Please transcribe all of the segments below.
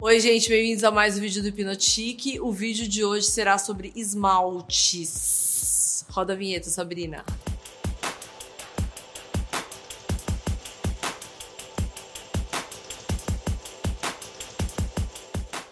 Oi, gente, bem-vindos a mais um vídeo do Hipnotique. O vídeo de hoje será sobre esmaltes. Roda a vinheta, Sabrina.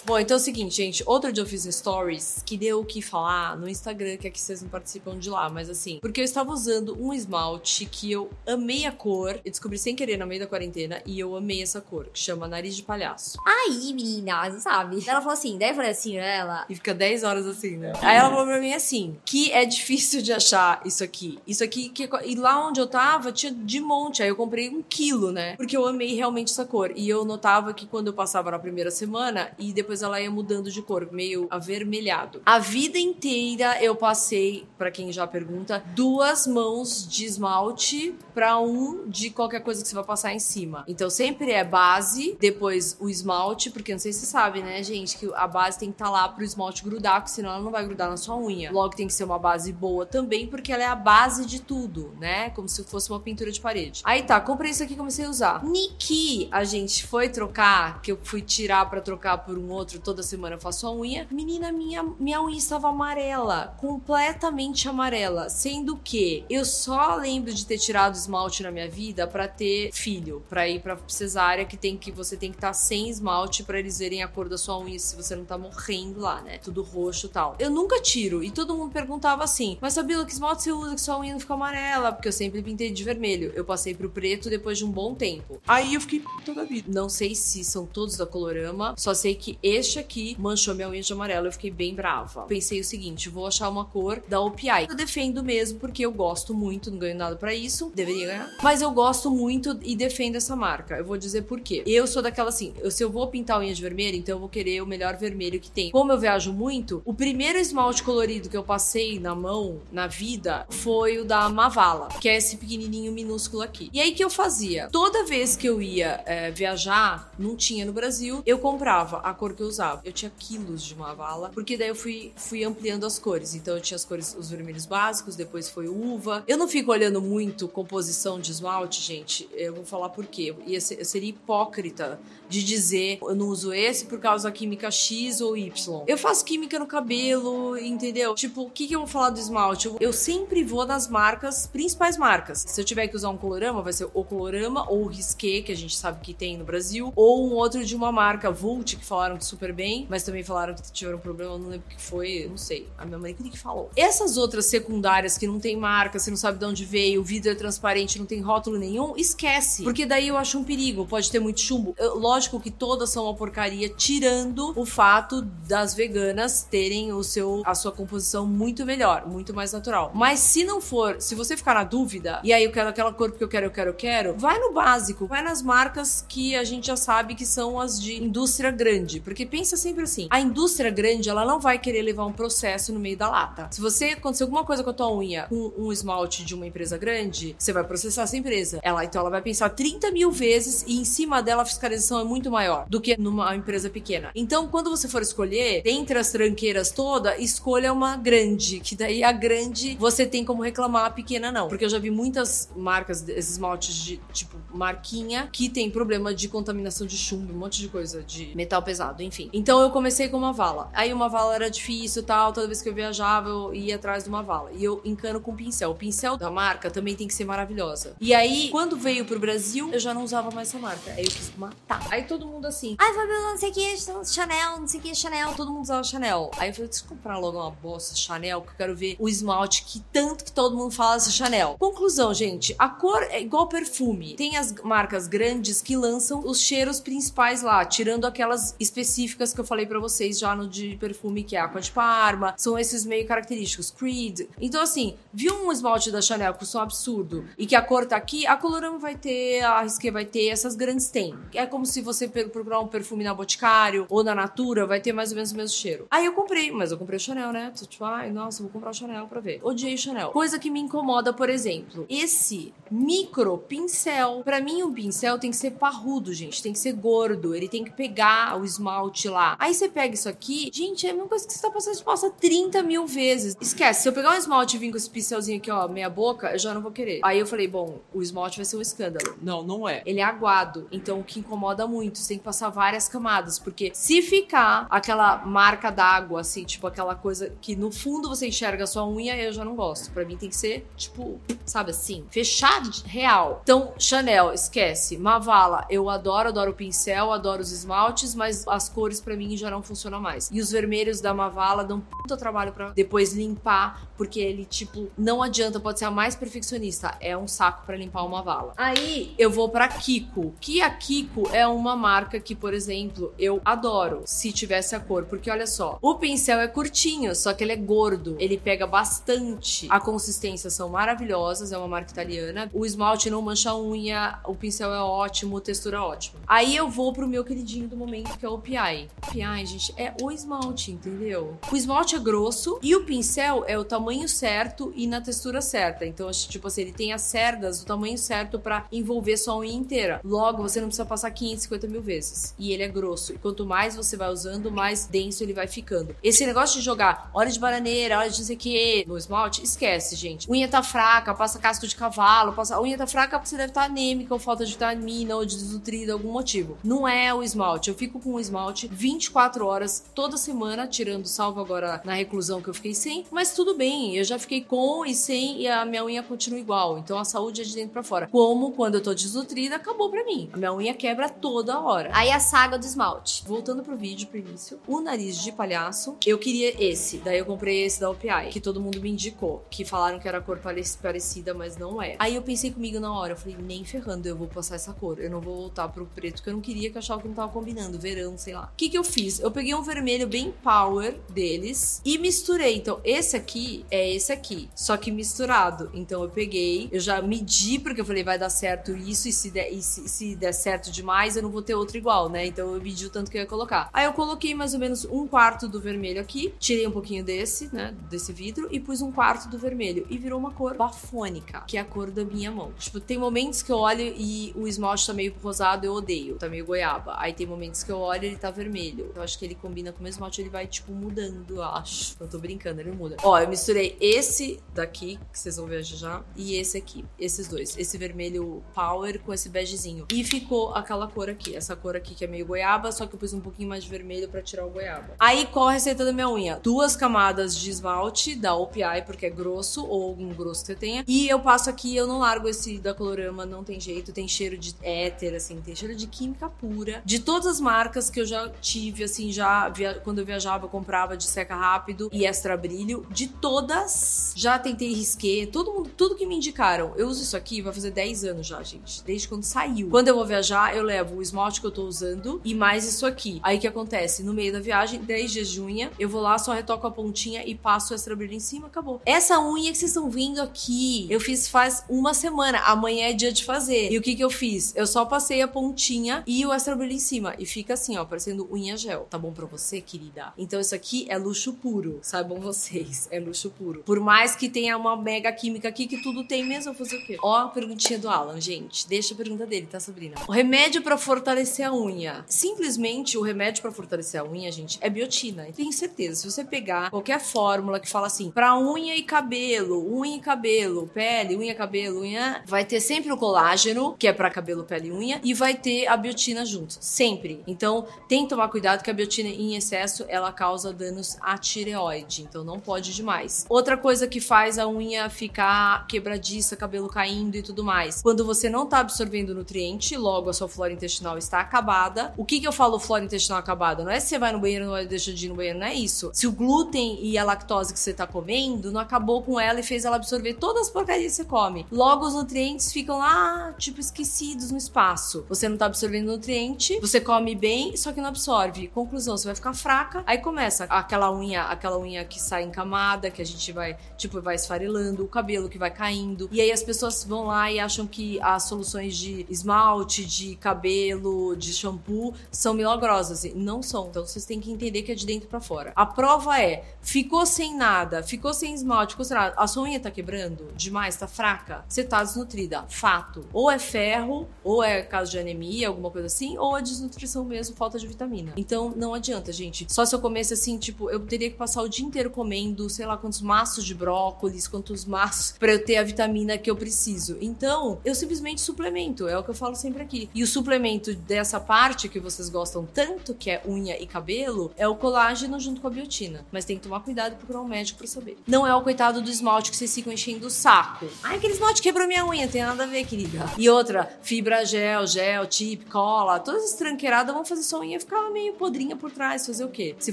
Bom, então é o seguinte, gente. Outro dia eu fiz stories que deu o que falar no Instagram, que aqui vocês não participam de lá, mas assim, porque eu estava usando um esmalte que eu amei a cor, eu descobri sem querer no meio da quarentena, e eu amei essa cor, que chama Nariz de Palhaço. Aí, menina, você sabe? Ela falou assim, daí eu falei assim, ela. E fica 10 horas assim, né? Aí ela falou pra mim assim: que é difícil de achar isso aqui. Isso aqui, que, e lá onde eu tava, tinha de monte. Aí eu comprei um quilo, né? Porque eu amei realmente essa cor. E eu notava que quando eu passava na primeira semana, e depois ela ia mudando de cor, meio avermelhado. A vida inteira eu passei, para quem já pergunta, duas mãos de esmalte para um de qualquer coisa que você vai passar em cima. Então sempre é base, depois o esmalte, porque não sei se você sabe, né, gente, que a base tem que estar tá lá pro esmalte grudar, porque senão ela não vai grudar na sua unha. Logo tem que ser uma base boa também, porque ela é a base de tudo, né? Como se fosse uma pintura de parede. Aí tá, comprei isso aqui e comecei a usar. Niki, a gente foi trocar, que eu fui tirar para trocar por um outro toda semana eu faço a unha. Menina, minha, minha unha estava amarela, completamente amarela. Sendo que eu só lembro de ter tirado esmalte na minha vida para ter filho, para ir pra cesárea, que tem que você tem que estar tá sem esmalte para eles verem a cor da sua unha se você não tá morrendo lá, né? Tudo roxo e tal. Eu nunca tiro. E todo mundo perguntava assim: Mas Sabila, que esmalte você usa que sua unha não fica amarela? Porque eu sempre pintei de vermelho. Eu passei pro preto depois de um bom tempo. Aí eu fiquei toda vida. Não sei se são todos da Colorama, só sei que este aqui manchou minha unha de amarelo. Eu fiquei bem brava. Pensei o seguinte: vou achar uma cor da OPI. Eu defendo mesmo porque eu gosto muito, não ganho nada para isso. Deveria ganhar. Mas eu gosto muito e defendo essa marca. Eu vou dizer por quê. Eu sou daquela assim: se eu vou pintar unha de vermelho, então eu vou querer o melhor vermelho que tem. Como eu viajo muito, o primeiro esmalte colorido que eu passei na mão, na vida, foi o da Mavala, que é esse pequenininho minúsculo aqui. E aí que eu fazia? Toda vez que eu ia é, viajar, não tinha no Brasil, eu comprava a cor que eu usava eu tinha quilos de uma vala, porque daí eu fui, fui ampliando as cores. Então eu tinha as cores, os vermelhos básicos, depois foi uva. Eu não fico olhando muito composição de esmalte, gente. Eu vou falar por quê. Eu seria hipócrita de dizer eu não uso esse por causa da química X ou Y. Eu faço química no cabelo, entendeu? Tipo, o que, que eu vou falar do esmalte? Eu, eu sempre vou nas marcas, principais marcas. Se eu tiver que usar um colorama, vai ser o colorama ou o risqué, que a gente sabe que tem no Brasil, ou um outro de uma marca, Vult, que falaram super bem mas também falaram que tiveram um problema, não lembro o que foi, não sei. A minha mãe que falou. Essas outras secundárias que não tem marca, você não sabe de onde veio, o vidro é transparente, não tem rótulo nenhum, esquece. Porque daí eu acho um perigo, pode ter muito chumbo. Eu, que todas são uma porcaria, tirando o fato das veganas terem o seu a sua composição muito melhor, muito mais natural. Mas se não for, se você ficar na dúvida, e aí eu quero aquela cor porque eu quero, eu quero, eu quero, vai no básico, vai nas marcas que a gente já sabe que são as de indústria grande. Porque pensa sempre assim: a indústria grande, ela não vai querer levar um processo no meio da lata. Se você acontecer alguma coisa com a tua unha com um esmalte de uma empresa grande, você vai processar essa empresa. Ela, então, ela vai pensar 30 mil vezes e em cima dela a fiscalização é muito maior do que numa empresa pequena. Então, quando você for escolher, dentre as tranqueiras toda, escolha uma grande, que daí a grande você tem como reclamar, a pequena não. Porque eu já vi muitas marcas, esses esmaltes de tipo marquinha, que tem problema de contaminação de chumbo, um monte de coisa, de metal pesado, enfim. Então eu comecei com uma vala. Aí uma vala era difícil tal, toda vez que eu viajava eu ia atrás de uma vala. E eu encano com pincel. O pincel da marca também tem que ser maravilhosa. E aí, quando veio pro Brasil, eu já não usava mais essa marca. Aí eu quis matar. Aí todo mundo assim, ai Fabiola, não sei o que, Chanel, não sei o que, Chanel. Todo mundo usava Chanel. Aí eu falei, deixa eu comprar logo uma bosta Chanel, que eu quero ver o esmalte que tanto que todo mundo fala dessa Chanel. Conclusão, gente, a cor é igual perfume. Tem as marcas grandes que lançam os cheiros principais lá, tirando aquelas específicas que eu falei para vocês já no de perfume, que é Aqua de Parma. São esses meio característicos. Creed. Então, assim, viu um esmalte da Chanel custa um absurdo e que a cor tá aqui, a Colorama vai ter, a Risqué vai ter, essas grandes têm. É como se você procurar um perfume na Boticário ou na Natura, vai ter mais ou menos o mesmo cheiro. Aí eu comprei, mas eu comprei o Chanel, né? Tô tipo, ai, nossa, vou comprar o Chanel pra ver. Odiei o Chanel. Coisa que me incomoda, por exemplo, esse micro pincel. Pra mim, um pincel tem que ser parrudo, gente. Tem que ser gordo. Ele tem que pegar o esmalte lá. Aí você pega isso aqui, gente, é a mesma coisa que você tá passando, passa 30 mil vezes. Esquece, se eu pegar um esmalte e vir com esse pincelzinho aqui, ó, meia boca, eu já não vou querer. Aí eu falei, bom, o esmalte vai ser um escândalo. Não, não é. Ele é aguado, então o que incomoda muito, você tem que passar várias camadas, porque se ficar aquela marca d'água, assim, tipo aquela coisa que no fundo você enxerga a sua unha, eu já não gosto. Pra mim tem que ser, tipo, sabe assim, fechado, real. Então, Chanel, esquece. Mavala, eu adoro, adoro o pincel, adoro os esmaltes, mas as cores pra mim já não funcionam mais. E os vermelhos da Mavala dão puta trabalho pra depois limpar, porque ele, tipo, não adianta, pode ser a mais perfeccionista, é um saco pra limpar uma vala. Aí eu vou pra Kiko, que a Kiko é uma marca que, por exemplo, eu adoro se tivesse a cor, porque olha só, o pincel é curtinho, só que ele é gordo, ele pega bastante. A consistência são maravilhosas, é uma marca italiana. O esmalte não mancha a unha, o pincel é ótimo, textura ótima. Aí eu vou pro meu queridinho do momento, que é o PI. PI, gente, é o esmalte, entendeu? O esmalte é grosso e o pincel é o tamanho certo e na textura certa. Então, tipo assim, ele tem as cerdas do tamanho certo para envolver sua unha inteira. Logo, você não precisa passar 550 mil vezes. E ele é grosso. E quanto mais você vai usando, mais denso ele vai ficando. Esse negócio de jogar óleo de bananeira, óleo de não sei o que no esmalte, esquece, gente. Unha tá fraca, passa casco de cavalo, passa. A unha tá fraca porque você deve estar tá anêmica, ou falta de vitamina, ou de desnutrida, algum motivo. Não é o esmalte. Eu fico com o esmalte 24 horas toda semana, tirando salvo agora na reclusão que eu fiquei sem. Mas tudo bem, eu já fiquei com e sem e a minha unha continua igual. Então a saúde é de dentro para fora. Como quando eu tô desnutrida, acabou pra mim. A minha unha quebra toda hora. Aí a saga do esmalte. Voltando pro vídeo, pro início, o nariz de palhaço, eu queria esse. Daí eu comprei esse da OPI, que todo mundo me indicou. Que falaram que era cor parecida, mas não é. Aí eu pensei comigo na hora, eu falei, nem ferrando, eu vou passar essa cor. Eu não vou voltar pro preto, que eu não queria que eu achava que não tava combinando. Verão, sei lá. O que que eu fiz? Eu peguei um vermelho bem power deles e misturei. Então, esse aqui é esse aqui, só que misturado. Então eu peguei, eu já medi, porque eu falei, vai dar certo isso, e se der, e se, se der certo demais, eu não vou ter outro igual, né? Então eu medi o tanto que eu ia colocar. Aí eu coloquei mais ou menos um quarto do vermelho aqui, tirei um pouquinho desse, né? Desse vidro, e pus um quarto do vermelho. E virou uma cor bafônica, que é a cor da minha mão. Tipo, tem momentos que eu olho e o esmalte tá meio rosado, eu odeio, tá meio goiaba. Aí tem momentos que eu olho e ele tá vermelho. Eu acho que ele combina com o esmalte, ele vai, tipo, mudando, eu acho. Eu tô brincando, ele muda. Ó, eu misturei esse daqui, que vocês vão ver já, e esse aqui. Esses dois. Esse vermelho power com esse begezinho. E ficou aquela cor aqui. Essa cor aqui que é meio goiaba, só que eu pus um pouquinho mais de vermelho pra tirar o goiaba. Aí, qual a receita da minha unha? Duas camadas de esmalte da OPI, porque é grosso, ou algum grosso que você tenha. E eu passo aqui, eu não largo esse da Colorama, não tem jeito. Tem cheiro de éter, assim, tem cheiro de química pura. De todas as marcas que eu já tive, assim, já via... quando eu viajava, eu comprava de seca rápido e extra brilho. De todas, já tentei risquer, todo mundo, tudo que me indicaram. Eu uso isso aqui, vai fazer 10 anos já, gente. Desde quando saiu. Quando eu vou viajar, eu levo o esmalte que eu tô usando e mais isso aqui. Aí o que acontece? No meio da viagem, 10 dias de unha, eu vou lá, só retoco a pontinha e passo o extra brilho em cima, acabou. Essa unha que vocês estão vendo aqui, eu fiz faz uma semana. Amanhã é dia de fazer. E o que que eu fiz? Eu só passei a pontinha e o extra brilho em cima. E fica assim, ó, parecendo unha gel. Tá bom pra você, querida? Então isso aqui é luxo puro. Saibam vocês, é luxo puro. Por mais que tenha uma mega química aqui, que tudo tem mesmo, eu fazer o quê? Ó a perguntinha do Alan, gente. Deixa a pergunta dele, tá, Sabrina? O remédio pra fortalecer a unha. Simplesmente o remédio pra fortalecer a unha, gente, é biotina. Tenho certeza, se você pegar qualquer fórmula que fala assim, pra unha e cabelo, unha e cabelo, pele, unha, cabelo, unha, vai ter sempre o colágeno, que é pra cabelo, pele e unha, e vai ter a biotina junto. Sempre. Então, tem que tomar cuidado que a biotina em excesso, ela causa danos à tireoide. Então, não pode demais. Outra coisa que faz a unha ficar quebradiça, cabelo caindo e tudo mais. Quando você não tá absorvendo nutriente, logo a sua flora intestinal está acabada. O que que eu falo flora intestinal acabada? Não é se você vai no banheiro e deixa de ir no banheiro, não é isso. Se o glúten e a lactose que você tá comendo não acabou com ela e fez ela absorver todas as porcarias que você come. Logo os nutrientes ficam lá, tipo, esquecidos no espaço. Você não tá absorvendo nutriente, você come bem, só que não absorve. Conclusão, você vai ficar fraca. Aí começa aquela unha, aquela unha que sai encamada, que a gente vai, tipo, vai esfarelando, o cabelo que vai caindo. E aí as pessoas vão lá e acham que as soluções de esmalte, de cabelo, de shampoo são milagrosas. Não são. Então vocês têm que entender que é de dentro para fora. A prova é, ficou sem nada, ficou sem esmalte, ficou sem nada, a sua unha tá quebrando demais, tá fraca, você tá desnutrida. Fato. Ou é ferro, ou é caso de anemia, alguma coisa assim, ou é desnutrição mesmo, falta de vitamina. Então não adianta, gente. Só se eu comesse assim, tipo, eu teria que passar o dia inteiro comendo, sei lá quantos maços de brócolis, quantos maços para eu ter a vitamina que eu preciso. Então, eu simplesmente suplemento, é o que eu falo sempre aqui. E o suplemento dessa parte que vocês gostam tanto, que é unha e cabelo, é o colágeno junto com a biotina. Mas tem que tomar cuidado e procurar um médico para saber. Não é o coitado do esmalte que vocês ficam enchendo o saco. Ai, aquele esmalte quebrou minha unha, tem nada a ver, querida. E outra, fibra gel, gel, tip, cola, todas as tranqueiradas vão fazer sua unha ficar meio podrinha por trás, fazer o quê? Se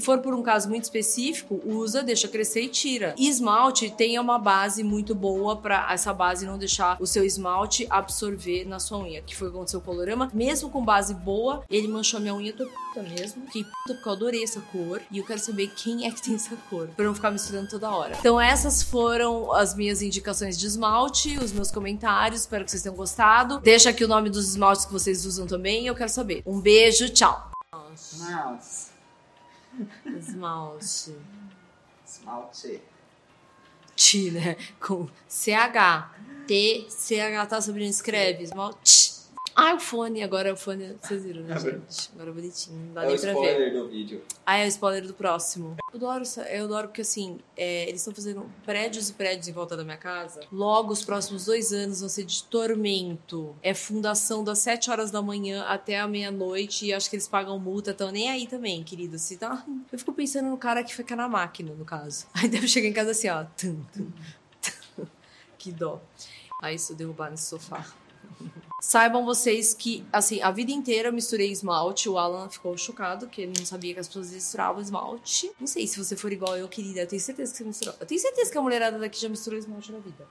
for por um caso muito específico, usa, deixa crescer e tira. E esmalte tem uma base muito boa para essa base não deixar o seu esmalte absorver na sua unha, que foi o que aconteceu com o colorama. Mesmo com base boa, ele manchou minha unha, tô puta mesmo. Fiquei puta porque eu adorei essa cor e eu quero saber quem é que tem essa cor, pra não ficar misturando toda hora. Então essas foram as minhas indicações de esmalte, os meus comentários, espero que vocês tenham gostado. Deixa aqui o nome dos esmaltes que vocês usam também, eu quero saber. Um beijo, tchau. Mouse. Esmalte. Esmalte. T, né? Com CH. T, CH, tá, Sabrina? Escreve. Esmalte. Ah, o fone. Agora é o fone. Vocês viram, né, É gente? Agora é bonitinho. Não dá É o nem pra ver. spoiler do vídeo. Ah, é o spoiler do próximo. Eu adoro, eu adoro porque, assim, é, eles estão fazendo prédios e prédios em volta da minha casa. Logo, os próximos dois anos vão ser de tormento. É fundação das 7 horas da manhã até a meia-noite e acho que eles pagam multa, estão nem aí também, querida. Se tá... Eu fico pensando no cara que fica na máquina, no caso. Aí deve chegar em casa assim, ó. Tum, tum, tum. Que dó. Aí isso derrubar nesse sofá. Saibam vocês que, assim, a vida inteira eu misturei esmalte. O Alan ficou chocado, que ele não sabia que as pessoas misturavam esmalte. Não sei se você for igual eu, querida. Eu tenho certeza que você misturou. Eu tenho certeza que a mulherada daqui já misturou esmalte na vida.